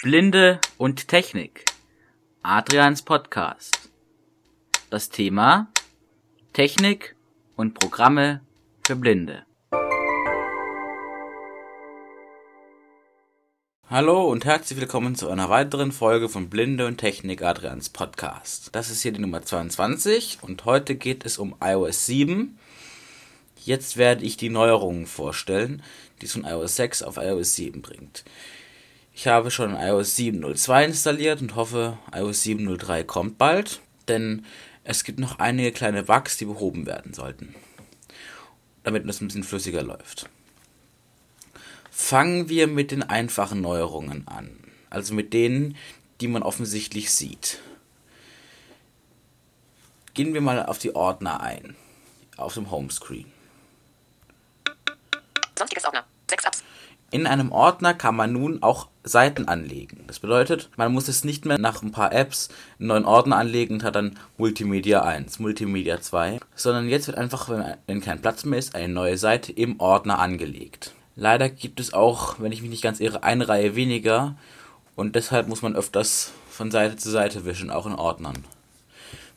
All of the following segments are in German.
Blinde und Technik. Adrians Podcast. Das Thema Technik und Programme für Blinde. Hallo und herzlich willkommen zu einer weiteren Folge von Blinde und Technik Adrians Podcast. Das ist hier die Nummer 22 und heute geht es um iOS 7. Jetzt werde ich die Neuerungen vorstellen, die es von iOS 6 auf iOS 7 bringt. Ich habe schon iOS 7.02 installiert und hoffe, iOS 7.03 kommt bald, denn es gibt noch einige kleine Bugs, die behoben werden sollten, damit es ein bisschen flüssiger läuft. Fangen wir mit den einfachen Neuerungen an, also mit denen, die man offensichtlich sieht. Gehen wir mal auf die Ordner ein, auf dem Homescreen. Sonstiges Ordner. 6 Apps. In einem Ordner kann man nun auch Seiten anlegen. Das bedeutet, man muss es nicht mehr nach ein paar Apps einen neuen Ordner anlegen und hat dann Multimedia 1, Multimedia 2, sondern jetzt wird einfach, wenn kein Platz mehr ist, eine neue Seite im Ordner angelegt. Leider gibt es auch, wenn ich mich nicht ganz irre, eine Reihe weniger und deshalb muss man öfters von Seite zu Seite wischen, auch in Ordnern.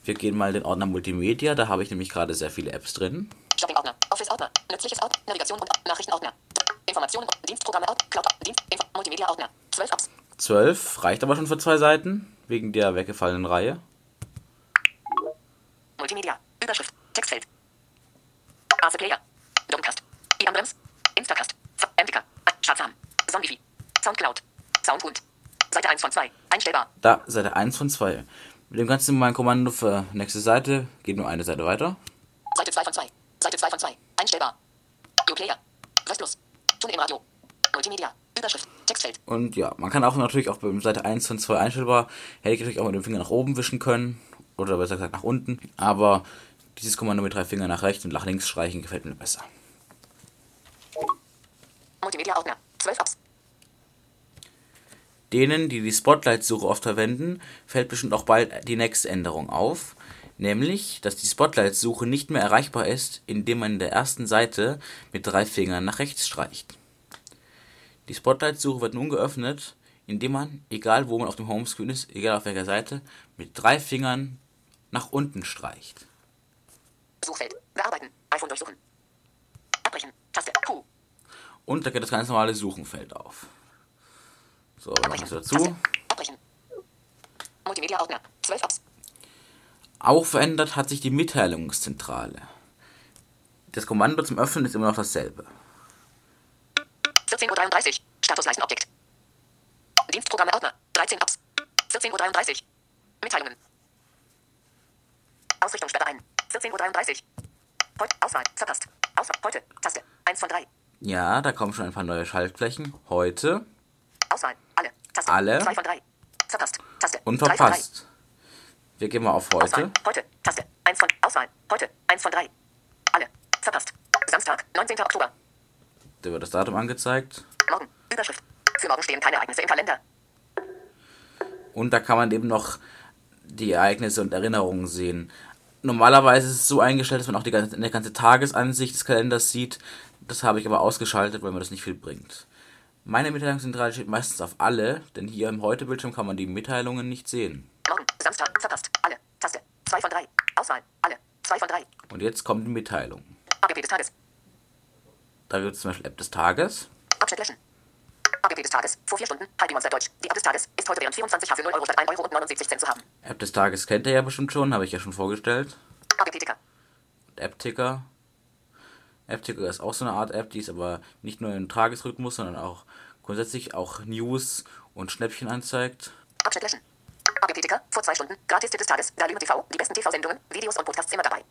Wir gehen mal in den Ordner Multimedia, da habe ich nämlich gerade sehr viele Apps drin. Shopping-Ordner. Office-Ordner. Nützliches Ordner. Navigation und Nachrichten-Ordner. Informationen Dienstprogramme. Cloud. Dienst. Info Multimedia-Ordner. 12 Apps. 12 reicht aber schon für zwei Seiten, wegen der weggefallenen Reihe. Multimedia. Überschrift. Textfeld. Ase Player. Domcast. Ian Brems. Instacast. Empika. Shazam. Sondifi. Soundcloud. Soundhund. Seite 1 von 2. Einstellbar. Da, Seite 1 von 2. Mit dem ganzen normalen Kommando für nächste Seite geht nur eine Seite weiter. Seite 2 von 2. Seite 2 von 2. Einstellbar. Player. Restlos. Tunnel im Radio. Multimedia. Überschrift. Textfeld. Und ja, man kann auch natürlich auch bei Seite 1 von 2 einstellbar, hätte ich natürlich auch mit dem Finger nach oben wischen können. Oder besser gesagt nach unten. Aber dieses Kommando mit drei Fingern nach rechts und nach links streichen gefällt mir besser. Multimedia-Ordner. 12 Apps. Denen, die die Spotlight-Suche oft verwenden, fällt bestimmt auch bald die nächste Änderung auf. Nämlich, dass die Spotlight-Suche nicht mehr erreichbar ist, indem man in der ersten Seite mit drei Fingern nach rechts streicht. Die Spotlight-Suche wird nun geöffnet, indem man, egal wo man auf dem Homescreen ist, egal auf welcher Seite, mit drei Fingern nach unten streicht. Suchfeld. Bearbeiten. iPhone durchsuchen. Abbrechen. Taste. Q. Und da geht das ganz normale Suchenfeld auf. So, wir machen es dazu. Abbrechen. Multimedia-Ordner. 12 Apps. Auch verändert hat sich die Mitteilungszentrale. Das Kommando zum Öffnen ist immer noch dasselbe. 14.33 Uhr. Statusleistenobjekt. Dienstprogramme Ordner. 13 Apps. 14.33 Uhr. Mitteilungen. Ausrichtung sperre ein. 14.33 Uhr. Heute. Auswahl. Verpasst. Auswahl. Heute. Taste. 1 von 3. Ja, da kommen schon ein paar neue Schaltflächen. Heute Auswahl. Alle. Taste. Alle. 2 von 3. Verpasst. Taste. und 3 von 3. verpasst. Wir gehen mal auf heute. Auswahl. Heute. Taste. 1 von. Auswahl. Heute. 1 von 3. Alle. Verpasst. Samstag. 19. Oktober. Da wird das Datum angezeigt. Morgen. Überschrift. Für morgen stehen keine Ereignisse im Kalender. Und da kann man eben noch die Ereignisse und Erinnerungen sehen. Normalerweise ist es so eingestellt, dass man auch die ganze, eine ganze Tagesansicht des Kalenders sieht. Das habe ich aber ausgeschaltet, weil mir das nicht viel bringt. Meine Mitteilungszentrale steht meistens auf alle, denn hier im Heute-Bildschirm kann man die Mitteilungen nicht sehen. Morgen. Samstag. Verpasst. 2 von 3. Auswahl. Alle. 2 von 3. Und jetzt kommt die Mitteilung. AGB des Tages. Da gibt es zum Beispiel App des Tages. Abschnitt löschen. AGB des Tages. Vor 4 Stunden. Heidi Monster Deutsch. Die App des Tages ist heute während 24 H für 0 Euro statt 1 Euro und 79 Cent zu haben. App des Tages kennt ihr ja bestimmt schon, habe ich ja schon vorgestellt. AGB Ticker. App-Ticker. App-Ticker ist auch so eine Art App, die ist aber nicht nur im Tagesrhythmus, sondern auch grundsätzlich auch News und Schnäppchen anzeigt. Abschnitt löschen. Ticker. Vor 2 Stunden. Gratis-Tipp des Tages. Dalima TV. Die besten TV-Sendungen, Videos und Podcasts immer dabei.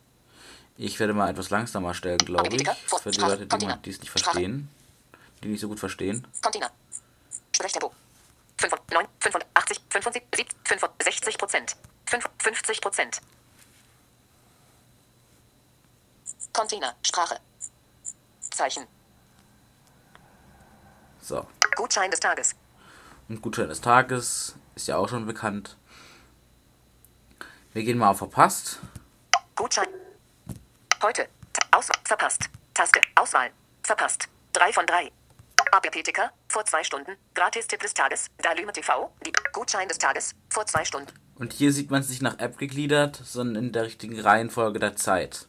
Ich werde mal etwas langsamer stellen, glaube ich. Für die Leute, die die es nicht verstehen. Die nicht so gut verstehen. Container. Sprechtempo. 9, 85, 75, 65 Prozent. 55 Prozent. Container. Sprache. Zeichen. So. Gutschein des Tages. Und Gutschein des Tages ist ja auch schon bekannt. Wir gehen mal auf Verpasst. Gutschein. Heute. Auswahl. Verpasst. Taste. Auswahl. Verpasst. 3 von 3. ABP-Ticker. Vor zwei Stunden. Gratis-Tipp des Tages. Dalyme TV. Die Gutschein des Tages. Vor zwei Stunden. Und hier sieht man es nicht nach App gegliedert, sondern in der richtigen Reihenfolge der Zeit.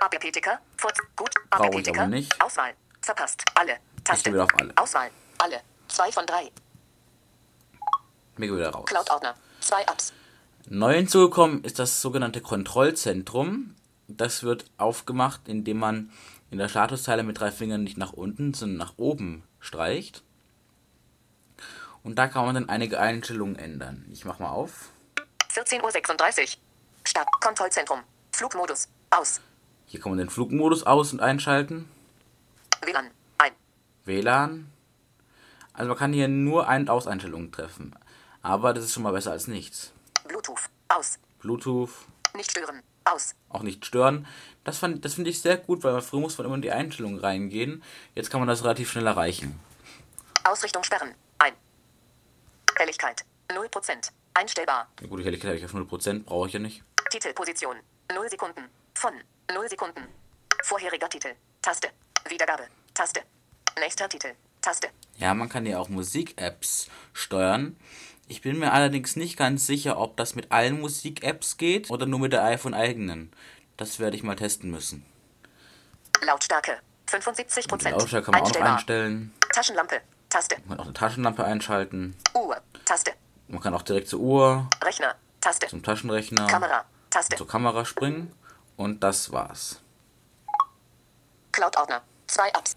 ABP-Ticker. Vor gut. Ich aber nicht. Auswahl. Verpasst. Alle. Taste. wieder auf alle. Auswahl. Alle. Zwei von drei. Mir geht wieder raus. Cloud-Ordner. Zwei Apps. Neu hinzugekommen ist das sogenannte Kontrollzentrum. Das wird aufgemacht, indem man in der Statuszeile mit drei Fingern nicht nach unten, sondern nach oben streicht. Und da kann man dann einige Einstellungen ändern. Ich mach mal auf. 14.36 Uhr. Start. Kontrollzentrum. Flugmodus. Aus. Hier kann man den Flugmodus aus- und einschalten. WLAN. Ein. WLAN. Also man kann hier nur Ein- und Auseinstellungen treffen. Aber das ist schon mal besser als nichts. Bluetooth. Aus. Bluetooth, Nicht stören. Aus. auch nicht stören. Das, fand- das finde ich sehr gut, weil früher muss man immer in die Einstellungen reingehen. Jetzt kann man das relativ schnell erreichen. Ausrichtung sperren. Ein. Helligkeit. 0%. Einstellbar. Ja, gut, die Helligkeit habe ich auf 0%, brauche ich ja nicht. Titelposition. 0 Sekunden. Von. 0 Sekunden. Vorheriger Titel. Taste. Wiedergabe. Taste. Nächster Titel. Taste. Ja, man kann ja auch Musik-Apps steuern. Ich bin mir allerdings nicht ganz sicher, ob das mit allen Musik-Apps geht oder nur mit der iPhone-eigenen. Das werde ich mal testen müssen. Lautstärke. 75 Die Prozent. Lautstärke kann man auch noch einstellen. Taschenlampe. Taste. Man kann auch eine Taschenlampe einschalten. Uhr. Taste. Man kann auch direkt zur Uhr, Rechner. Taste. zum Taschenrechner, Kamera. Taste. zur Kamera springen. Und das war's. Cloud-Ordner.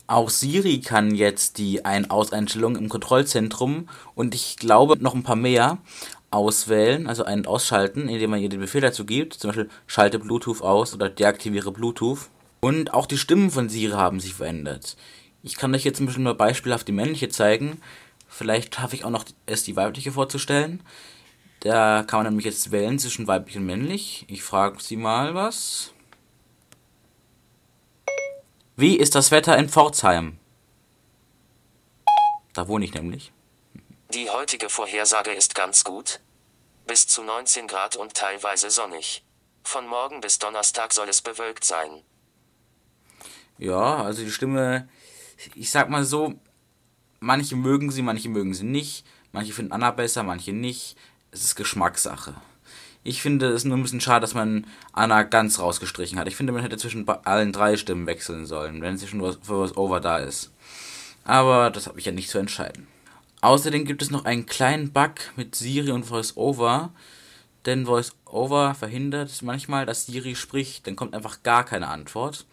Auch Siri kann jetzt die Ein-Aus-Einstellung im Kontrollzentrum und ich glaube noch ein paar mehr auswählen, also ein- ausschalten, indem man ihr den Befehl dazu gibt, zum Beispiel schalte Bluetooth aus oder deaktiviere Bluetooth. Und auch die Stimmen von Siri haben sich verändert. Ich kann euch jetzt zum Beispiel nur beispielhaft die männliche zeigen. Vielleicht schaffe ich auch noch es die weibliche vorzustellen. Da kann man nämlich jetzt wählen zwischen weiblich und männlich. Ich frage sie mal was. Wie ist das Wetter in Pforzheim? Da wohne ich nämlich. Die heutige Vorhersage ist ganz gut. Bis zu 19 Grad und teilweise sonnig. Von morgen bis Donnerstag soll es bewölkt sein. Ja, also die Stimme, ich sag mal so, manche mögen sie, manche mögen sie nicht. Manche finden Anna besser, manche nicht. Es ist Geschmackssache. Ich finde es nur ein bisschen schade, dass man Anna ganz rausgestrichen hat. Ich finde, man hätte zwischen allen drei Stimmen wechseln sollen, wenn sie schon für was Over da ist. Aber das habe ich ja nicht zu entscheiden. Außerdem gibt es noch einen kleinen Bug mit Siri und VoiceOver. Denn VoiceOver verhindert manchmal, dass Siri spricht. Dann kommt einfach gar keine Antwort.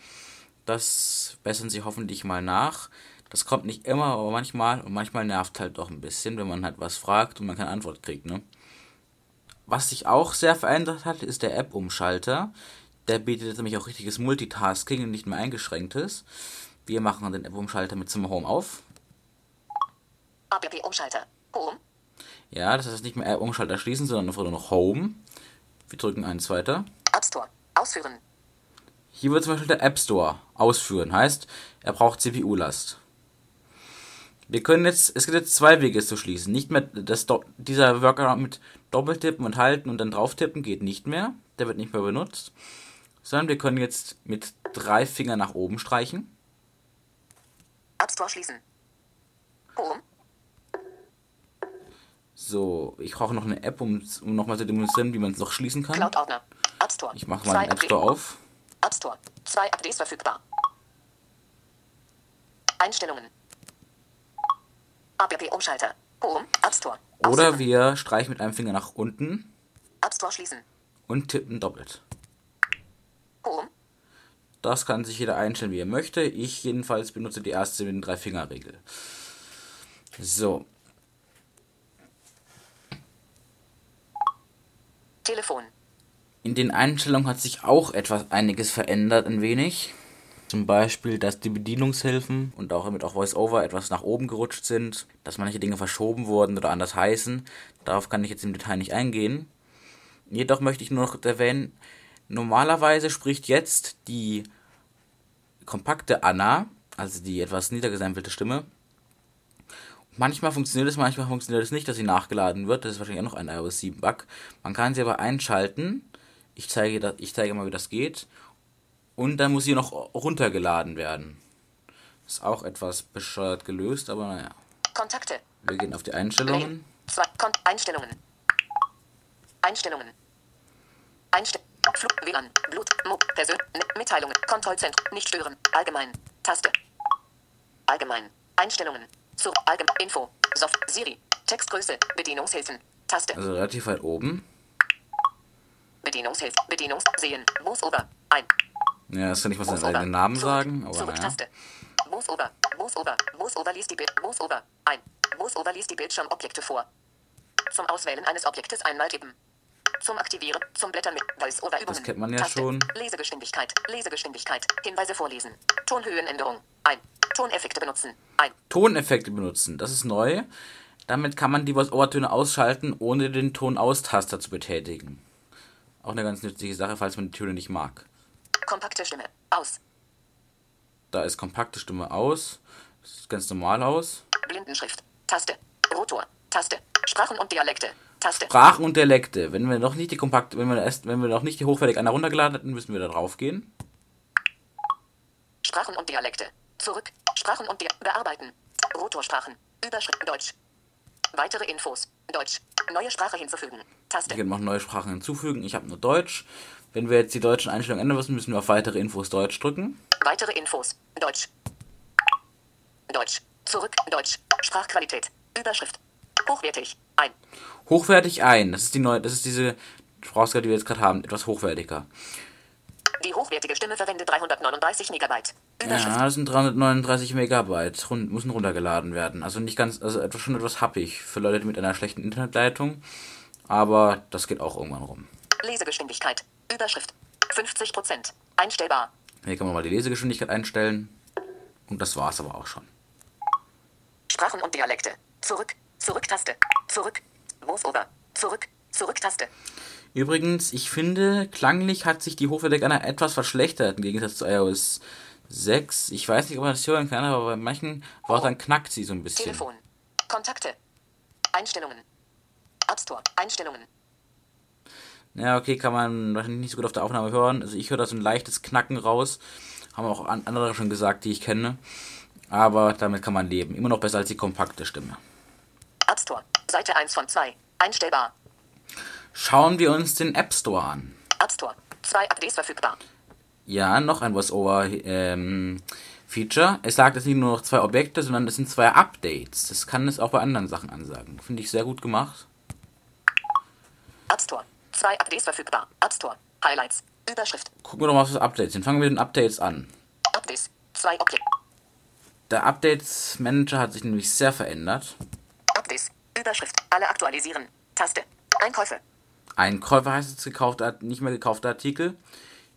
Das bessern sie hoffentlich mal nach. Das kommt nicht immer, aber manchmal. Und manchmal nervt halt doch ein bisschen, wenn man halt was fragt und man keine Antwort kriegt, ne? Was sich auch sehr verändert hat, ist der App-Umschalter. Der bietet jetzt nämlich auch richtiges Multitasking und nicht mehr eingeschränktes. Wir machen den App-Umschalter mit Zimmer Home auf. ABB-Umschalter. Home. Ja, das heißt nicht mehr App-Umschalter schließen, sondern einfach nur noch Home. Wir drücken eins weiter. App Store. Ausführen. Hier wird zum Beispiel der App Store ausführen. Heißt, er braucht CPU-Last. Wir können jetzt, es gibt jetzt zwei Wege es zu schließen. Nicht mehr, das, dieser Workaround mit Doppeltippen und halten und dann drauf tippen geht nicht mehr. Der wird nicht mehr benutzt. Sondern wir können jetzt mit drei Fingern nach oben streichen. App Store schließen. Home. So, ich brauche noch eine App, um, um nochmal zu demonstrieren, wie man es noch schließen kann. Cloud-Ordner. App Store. Ich mache mal Zwei den App Store auf. App Store. Zwei Updates verfügbar. Einstellungen. ABB-Umschalter. Home. App Store. Oder wir streichen mit einem Finger nach unten App Store schließen. und tippen doppelt. Home. Das kann sich jeder einstellen, wie er möchte. Ich jedenfalls benutze die erste mit den drei Finger Regel. So, Telefon. in den Einstellungen hat sich auch etwas einiges verändert, ein wenig. Zum Beispiel, dass die Bedienungshilfen und auch damit auch VoiceOver etwas nach oben gerutscht sind, dass manche Dinge verschoben wurden oder anders heißen. Darauf kann ich jetzt im Detail nicht eingehen. Jedoch möchte ich nur noch erwähnen, normalerweise spricht jetzt die kompakte Anna, also die etwas niedergesampelte Stimme. Manchmal funktioniert es, manchmal funktioniert es nicht, dass sie nachgeladen wird. Das ist wahrscheinlich auch noch ein iOS 7 Bug. Man kann sie aber einschalten. Ich zeige, ich zeige mal, wie das geht. Und dann muss sie noch runtergeladen werden. Ist auch etwas bescheuert gelöst, aber naja. Kontakte. Wir gehen auf die. Einstellungen. Zwei. Kon Einstellungen. Einstellungen. Einstell Flug, WLAN, Blut, Mo, Persön, Ne- Mitteilungen, Kontrollzentrum, nicht stören, allgemein, Taste. Allgemein, Einstellungen, zu, allgemein, Info, Soft, Siri, Textgröße, Bedienungshilfen, Taste, Also relativ weit oben. Bedienungshilfen, Bedienungs, sehen, Voice-Over, ein, Ja, das kann ich was seinen eigenen Namen sagen, aber zurück, naja. Taste, Voice-Over, Voice-Over, Voice-Over liest die Bild, Voice-Over, ein, Voice-Over liest die Bildschirmobjekte vor. Zum Auswählen eines Objektes einmal tippen. Zum Aktivieren, zum Blättern mit Voice-Over-Übungen. Das kennt man ja Taste. schon. Lesegeschwindigkeit, Lesegeschwindigkeit, Hinweise vorlesen. Tonhöhenänderung, ein. Toneffekte benutzen, ein. Toneffekte benutzen, das ist neu. Damit kann man die Voice-Over-Töne ausschalten, ohne den Ton-Aus-Taster zu betätigen. Auch eine ganz nützliche Sache, falls man die Töne nicht mag. Kompakte Stimme, aus. Da ist kompakte Stimme aus. Das sieht ganz normal aus. Blindenschrift, Taste. Rotor, Taste. Sprachen und Dialekte, Taste. Sprachen und Dialekte. Wenn wir noch nicht die kompakte, wenn wir erst, wenn wir noch nicht die hochwertig einer runtergeladen hatten, müssen wir da drauf gehen. Sprachen und Dialekte. Zurück. Sprachen und Dia bearbeiten. Rotorsprachen. Überschrift Deutsch. Weitere Infos. Deutsch. Neue Sprache hinzufügen. Taste. Wir können noch neue Sprachen hinzufügen. Ich habe nur Deutsch. Wenn wir jetzt die deutschen Einstellungen ändern müssen, müssen wir auf weitere Infos Deutsch drücken. Weitere Infos. Deutsch. Deutsch. Zurück. Deutsch. Sprachqualität. Überschrift. Hochwertig. Ein. Hochwertig ein. Das ist die neue, das ist diese Sprachausgabe, die wir jetzt gerade haben, etwas hochwertiger. Die hochwertige Stimme verwendet 339 Megabyte. Überschrift. Ja, das sind 339 Megabyte, run müssen runtergeladen werden. Also nicht ganz, also etwas, schon etwas happig für Leute mit einer schlechten Internetleitung. Aber das geht auch irgendwann rum. Lesegeschwindigkeit. Überschrift. 50 Prozent. Einstellbar. Hier kann man mal die Lesegeschwindigkeit einstellen. Und das war's aber auch schon. Sprachen und Dialekte. Zurück. Zurück-Taste. Zurück. Voice-Over. Zurück. Zurück-Taste. Übrigens, ich finde, klanglich hat sich die Hochwertig einer etwas verschlechtert im Gegensatz zu iOS 6. Ich weiß nicht, ob man das hören kann, aber bei manchen Wörtern knackt sie so ein bisschen. Telefon. Kontakte. Einstellungen. App Store. Einstellungen. Ja, okay, kann man wahrscheinlich nicht so gut auf der Aufnahme hören. Also ich höre da so ein leichtes Knacken raus. Haben auch an- andere schon gesagt, die ich kenne. Aber damit kann man leben. Immer noch besser als die kompakte Stimme. App Store. Seite 1 von 2. Einstellbar. Schauen wir uns den App Store an. App Store. Zwei Updates verfügbar. Ja, noch ein Voice-Over-Feature. Ähm, Feature. es sagt jetzt nicht nur noch zwei Objekte, sondern es sind zwei Updates. Das kann es auch bei anderen Sachen ansagen. Finde ich sehr gut gemacht. App Store. Zwei Updates verfügbar. App Store. Highlights. Überschrift. Gucken wir doch mal, was das Updates sind. Fangen wir mit den Updates an. Updates. Zwei Objekte. Der Updates Manager hat sich nämlich sehr verändert. Updates. Überschrift. Alle aktualisieren. Taste. Einkäufe. Einkäufer heißt es gekaufte, nicht mehr gekaufte Artikel.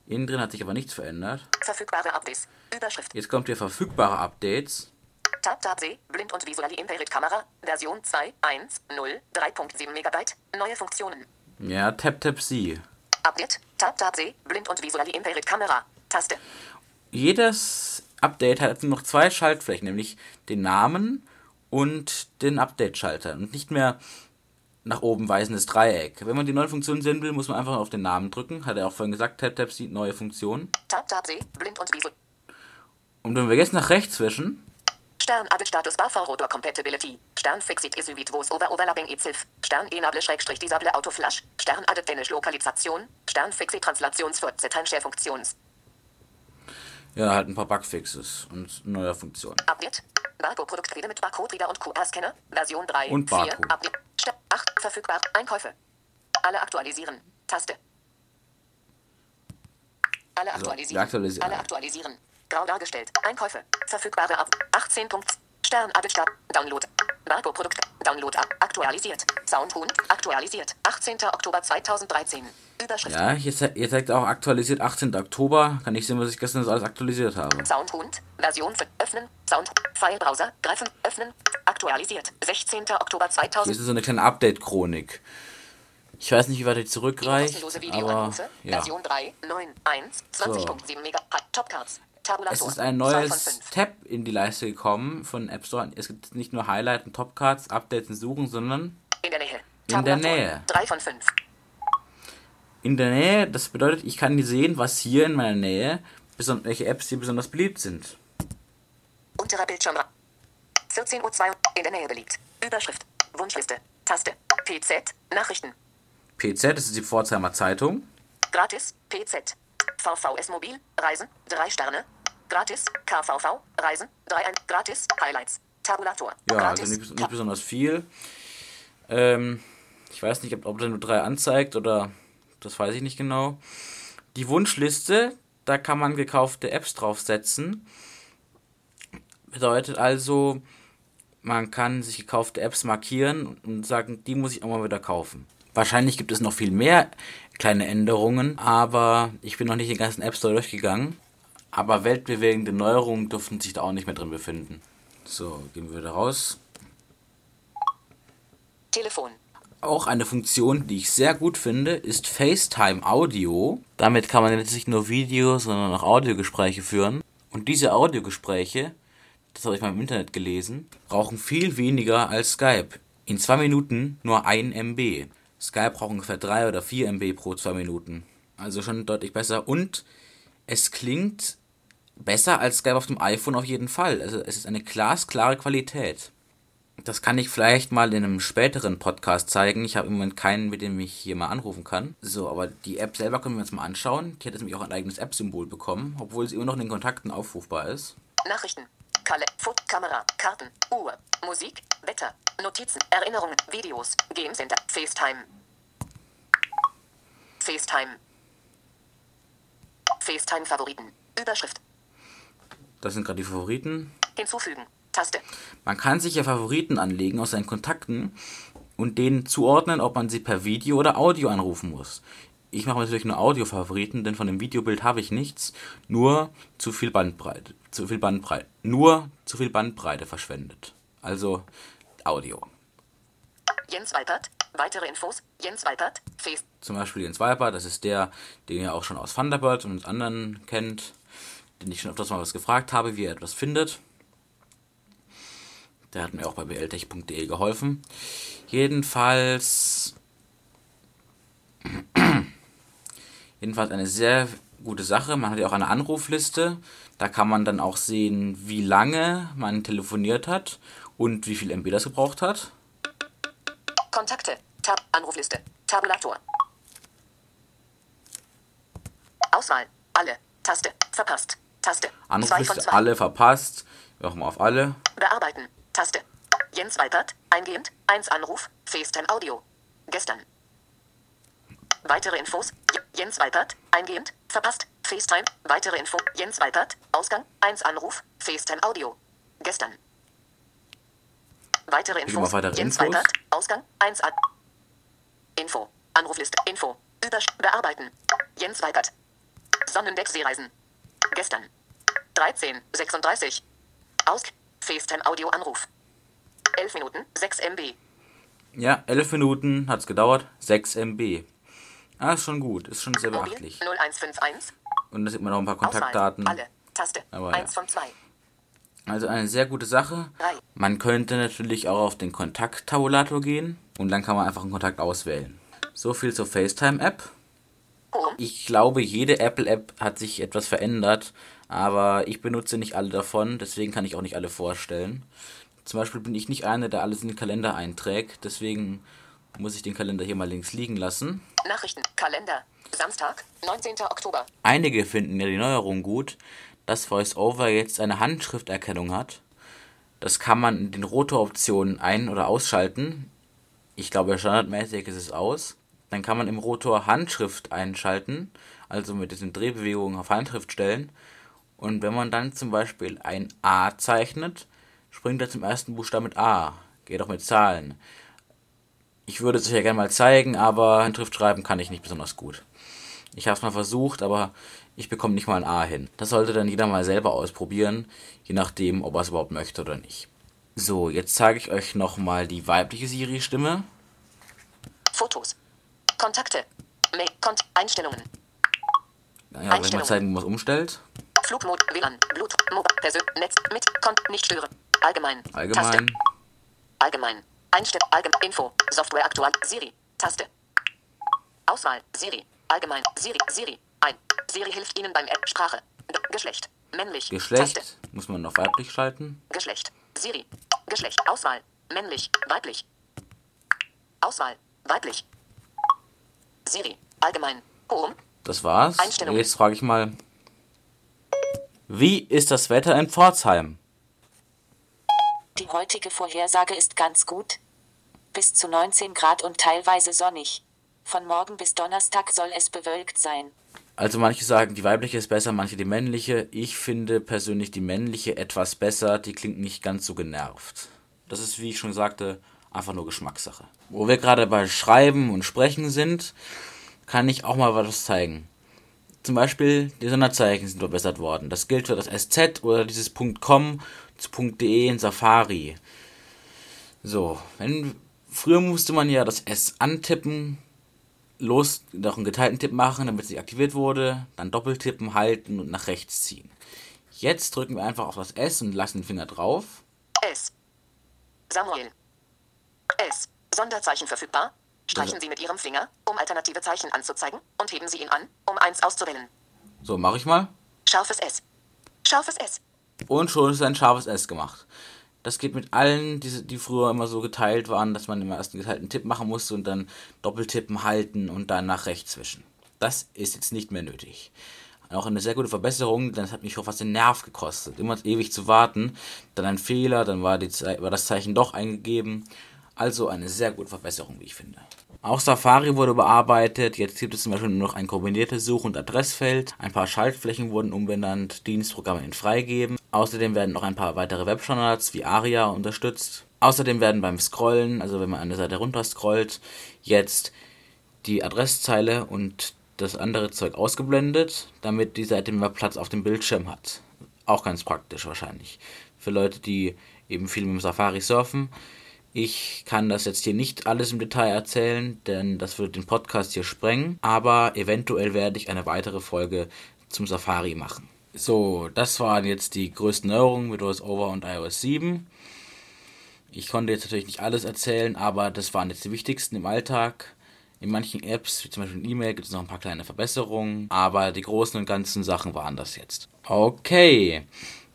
Innen drin hat sich aber nichts verändert. Verfügbare Updates. Überschrift. Jetzt kommt hier verfügbare Updates. Tab Tab See. Blind und Visually Impaired Kamera. Version 2.1.0. 3.7 Megabyte. Neue Funktionen. Ja, Tap Tap Sie. Update. Tab Tab See. Blind und Visually Impaired Kamera. Taste. Jedes Update hat jetzt nur noch zwei Schaltflächen, nämlich den Namen und den Update-Schalter. Und nicht mehr nach oben weisendes Dreieck. Wenn man die neue Funktion sehen will, muss man einfach auf den Namen drücken. Hat er auch vorhin gesagt, Tap Tap Sie, neue Funktion. Tab Tab See. Blind und Visual. Und wenn wir jetzt nach rechts wischen, Stern Added Status Bar for Rotor Compatibility. Stern Fixit Isuvit Vos Over Overlapping Izilf. Stern Enable Schrägstrich Disable Autoflash. Stern Added Danish Lokalisation. Stern Fixit Translationsfurt Timeshare Funktions. ja, halt ein paar Bugfixes und neue Funktionen. Update. Barcode-Produktrede mit Barcode-Reader und QR-Scanner. Version 3. Und 4. Barcode. Update. Stern 8. Verfügbar. Einkäufe. Alle aktualisieren. Taste. Alle aktualisieren. wir aktualisieren. Alle aktualisieren. Grau dargestellt. Einkäufe. Verfügbare ab. 18. Punkt. Stern Added Start. Download. Barco-Produkt. Download ab. Aktualisiert. Soundhund. Aktualisiert. 18. Oktober 2013. Überschrift. Ja, hier, hier zeigt auch aktualisiert 18. Oktober. Kann ich sehen, was ich gestern so alles aktualisiert habe. Soundhund. Version 5. Öffnen. Sound. Filebrowser. Greifen. Öffnen. Aktualisiert. 16. Oktober Hier 2000. ist so eine kleine Update-Chronik. Ich weiß nicht, wie weit die zurückreicht, aber ja. Version 3, 9, 1, 20.7 Mega. Topcards. Es ist ein 2 von neues 5. Tab in die Leiste gekommen von App Store. Es gibt nicht nur Highlight und Topcards, Updates und Suchen, sondern In der Nähe. In der Nähe. 3 von 5. in der Nähe. Das bedeutet, ich kann sehen, was hier in meiner Nähe, welche Apps hier besonders beliebt sind. Unterer Bildschirm. 14 Uhr 2 in der Nähe beliebt. Überschrift. Wunschliste. Taste. PZ. Nachrichten. PZ, das ist die Pforzheimer Zeitung. Gratis. PZ. VVS Mobil. Reisen. 3 Sterne. Gratis. KVV. Reisen. 3 1. Gratis. Highlights. Tabulator. Ja, Gratis. also nicht, nicht besonders viel. Ähm, ich weiß nicht, ob, ob der nur drei anzeigt oder das weiß ich nicht genau. Die Wunschliste, da kann man gekaufte Apps draufsetzen. Bedeutet also, man kann sich gekaufte Apps markieren und sagen, die muss ich auch mal wieder kaufen. Wahrscheinlich gibt es noch viel mehr kleine Änderungen, aber ich bin noch nicht den ganzen App Store durchgegangen. Aber weltbewegende Neuerungen dürften sich da auch nicht mehr drin befinden. So, gehen wir wieder raus. Telefon. Auch eine Funktion, die ich sehr gut finde, ist FaceTime Audio. Damit kann man jetzt nicht nur Video, sondern auch Audiogespräche führen. Und diese Audiogespräche, das habe ich mal im Internet gelesen, brauchen viel weniger als Skype. In zwei Minuten nur 1 MB. Skype braucht ungefähr 3 oder 4 MB pro zwei Minuten. Also schon deutlich besser. Und es klingt besser als Skype auf dem iPhone auf jeden Fall. Also es ist eine glasklare Qualität. Das kann ich vielleicht mal in einem späteren Podcast zeigen. Ich habe im Moment keinen, mit dem ich hier mal anrufen kann. So, aber die App selber können wir uns mal anschauen. Die hat jetzt nämlich auch ein eigenes App-Symbol bekommen, obwohl sie immer noch in den Kontakten aufrufbar ist. Nachrichten. Kalle, Foto, Kamera, Karten, Uhr, Musik, Wetter, Notizen, Erinnerungen, Videos, Game Center, FaceTime. FaceTime. FaceTime Favoriten. Überschrift. Das sind gerade die Favoriten. Hinzufügen. Taste. Man kann sich ja Favoriten anlegen aus seinen Kontakten und denen zuordnen, ob man sie per Video oder Audio anrufen muss. Ich mache natürlich nur Audio-Favoriten, denn von dem Videobild habe ich nichts. Nur zu viel Bandbreite. Zu viel Bandbreite. Nur zu viel Bandbreite verschwendet. Also Audio. Jens Weipert. Weitere Infos. Jens Weipert. Face. Zum Beispiel Jens Weiper, das ist der, den ihr auch schon aus Thunderbird und anderen kennt, den ich schon öfters mal was gefragt habe, wie er etwas findet. Der hat mir auch bei bltech.de geholfen. Jedenfalls. Jedenfalls eine sehr gute Sache. Man hat ja auch eine Anrufliste. Da kann man dann auch sehen, wie lange man telefoniert hat und wie viel MB das gebraucht hat. Kontakte. Tab. Anrufliste. Tabulator. Auswahl. Alle. Taste. Verpasst. Taste. Anrufliste alle verpasst. Wir machen auf alle. Bearbeiten. Taste. Jens Weipert. Eingehend. 1 Anruf. FaceTime Audio. Gestern. Weitere Infos. Jens Weipert. Eingehend. Verpasst. FaceTime. Weitere Info. Jens Weipert. Ausgang. 1 Anruf. FaceTime Audio. Gestern. Weitere Infos. weitere Jens Infos. Weipert. Ausgang. 1 An. Info. Anrufliste. Info. Übersch. Bearbeiten. Jens Weipert. Sonnendeck-Seereisen. Gestern. 13. 36. Aus. FaceTime Audio Anruf. 11 Minuten, 6 MB. Ja, 11 Minuten hat es gedauert, 6 MB. Ah, ist schon gut, ist schon sehr beachtlich. 0151. Und da sieht man noch ein paar Auswahl. Kontaktdaten. Alle. Taste. Aber ja. 1 von 2. Also eine sehr gute Sache. Man könnte natürlich auch auf den Kontakttabulator gehen und dann kann man einfach einen Kontakt auswählen. So viel zur FaceTime-App. Home. Ich glaube, jede Apple-App hat sich etwas verändert, aber ich benutze nicht alle davon, deswegen kann ich auch nicht alle vorstellen. Zum Beispiel bin ich nicht einer, der alles in den Kalender einträgt, deswegen muss ich den Kalender hier mal links liegen lassen. Nachrichten. Kalender. Samstag, 19. Oktober. Einige finden ja die Neuerung gut, dass VoiceOver jetzt eine Handschrifterkennung hat. Das kann man in den Rotoroptionen ein- oder ausschalten. Ich glaube, standardmäßig ist es aus. Dann kann man im Rotor Handschrift einschalten, also mit diesen Drehbewegungen auf Handschrift stellen. Und wenn man dann zum Beispiel ein A zeichnet, springt er zum ersten Buchstaben mit A. Geht auch mit Zahlen. Ich würde es euch ja gerne mal zeigen, aber Handschrift schreiben kann ich nicht besonders gut. Ich habe es mal versucht, aber ich bekomme nicht mal ein A hin. Das sollte dann jeder mal selber ausprobieren, je nachdem, ob er es überhaupt möchte oder nicht. So, jetzt zeige ich euch nochmal die weibliche Siri-Stimme. Fotos. Kontakte. Mail. Kont Einstellungen. Ja, soll ich mal Einstellungen. zeigen, wie man es umstellt. Flugmod. WLAN. Bluetooth. Mobile. Persön. Netz. Mit. Kont. Nicht stören. Allgemein. Taste. Allgemein. Allgemein. Einstellung. Allgemein. Info. Software aktuell. Siri. Taste. Auswahl. Siri. Allgemein. Siri. Siri. Ein. Siri hilft Ihnen beim App. Sprache. Geschlecht. Männlich. Geschlecht Taste. muss man auf weiblich schalten. Geschlecht. Siri. Geschlecht. Auswahl. Männlich. Weiblich. Auswahl. Weiblich. Siri. Allgemein. Home. Das war's. Einstellungen. Jetzt frage ich mal, wie ist das Wetter in Pforzheim? Die heutige Vorhersage ist ganz gut. Bis zu 19 Grad und teilweise sonnig. Von morgen bis Donnerstag soll es bewölkt sein. Also manche sagen, die weibliche ist besser, manche die männliche. Ich finde persönlich die männliche etwas besser. Die klingt nicht ganz so genervt. Das ist, wie ich schon sagte, einfach nur Geschmackssache. Wo wir gerade bei Schreiben und Sprechen sind, kann ich auch mal was zeigen. Zum Beispiel die Sonderzeichen sind verbessert worden. Das gilt für das SZ oder dieses .com zu .de in Safari. So, wenn früher musste man ja das S antippen, los noch einen geteilten Tipp machen, damit sie aktiviert wurde, dann doppeltippen, halten und nach rechts ziehen. Jetzt drücken wir einfach auf das S und lassen den Finger drauf. S. Samuel. S. Sonderzeichen verfügbar. Streichen Sie mit Ihrem Finger, um alternative Zeichen anzuzeigen, und heben Sie ihn an, um eins auszuwählen. So, mache ich mal. Scharfes S. Scharfes S. Und schon ist ein scharfes S gemacht. Das geht mit allen, die, die früher immer so geteilt waren, dass man immer erst einen geteilten Tipp machen musste und dann doppeltippen, halten und dann nach rechts wischen. Das ist jetzt nicht mehr nötig. Auch eine sehr gute Verbesserung, denn es hat mich schon fast den Nerv gekostet. Immer ewig zu warten, dann ein Fehler, dann war, die, war das Zeichen doch eingegeben. Also eine sehr gute Verbesserung, wie ich finde. Auch Safari wurde bearbeitet. Jetzt gibt es zum Beispiel nur noch ein kombiniertes Such- und Adressfeld. Ein paar Schaltflächen wurden umbenannt, Dienstprogramme in freigeben. Außerdem werden noch ein paar weitere Webstandards wie ARIA unterstützt. Außerdem werden beim Scrollen, also wenn man eine Seite runter scrollt, jetzt die Adresszeile und das andere Zeug ausgeblendet, damit die Seite mehr Platz auf dem Bildschirm hat. Auch ganz praktisch wahrscheinlich. Für Leute, die eben viel mit dem Safari surfen. Ich kann das jetzt hier nicht alles im Detail erzählen, denn das würde den Podcast hier sprengen. Aber eventuell werde ich eine weitere Folge zum Safari machen. So, das waren jetzt die größten Neuerungen mit OS Over und iOS 7. Ich konnte jetzt natürlich nicht alles erzählen, aber das waren jetzt die wichtigsten im Alltag. In manchen Apps, wie zum Beispiel in E-Mail, gibt es noch ein paar kleine Verbesserungen, aber die großen und ganzen Sachen waren das jetzt. Okay,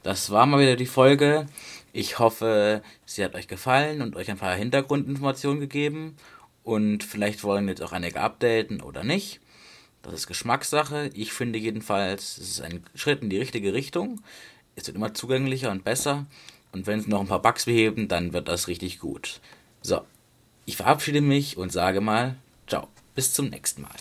das war mal wieder die Folge. Ich hoffe, sie hat euch gefallen und euch ein paar Hintergrundinformationen gegeben. Und vielleicht wollen jetzt auch einige updaten oder nicht. Das ist Geschmackssache. Ich finde jedenfalls, es ist ein Schritt in die richtige Richtung. Es wird immer zugänglicher und besser. Und wenn sie noch ein paar Bugs beheben, dann wird das richtig gut. So, ich verabschiede mich und sage mal, ciao, bis zum nächsten Mal.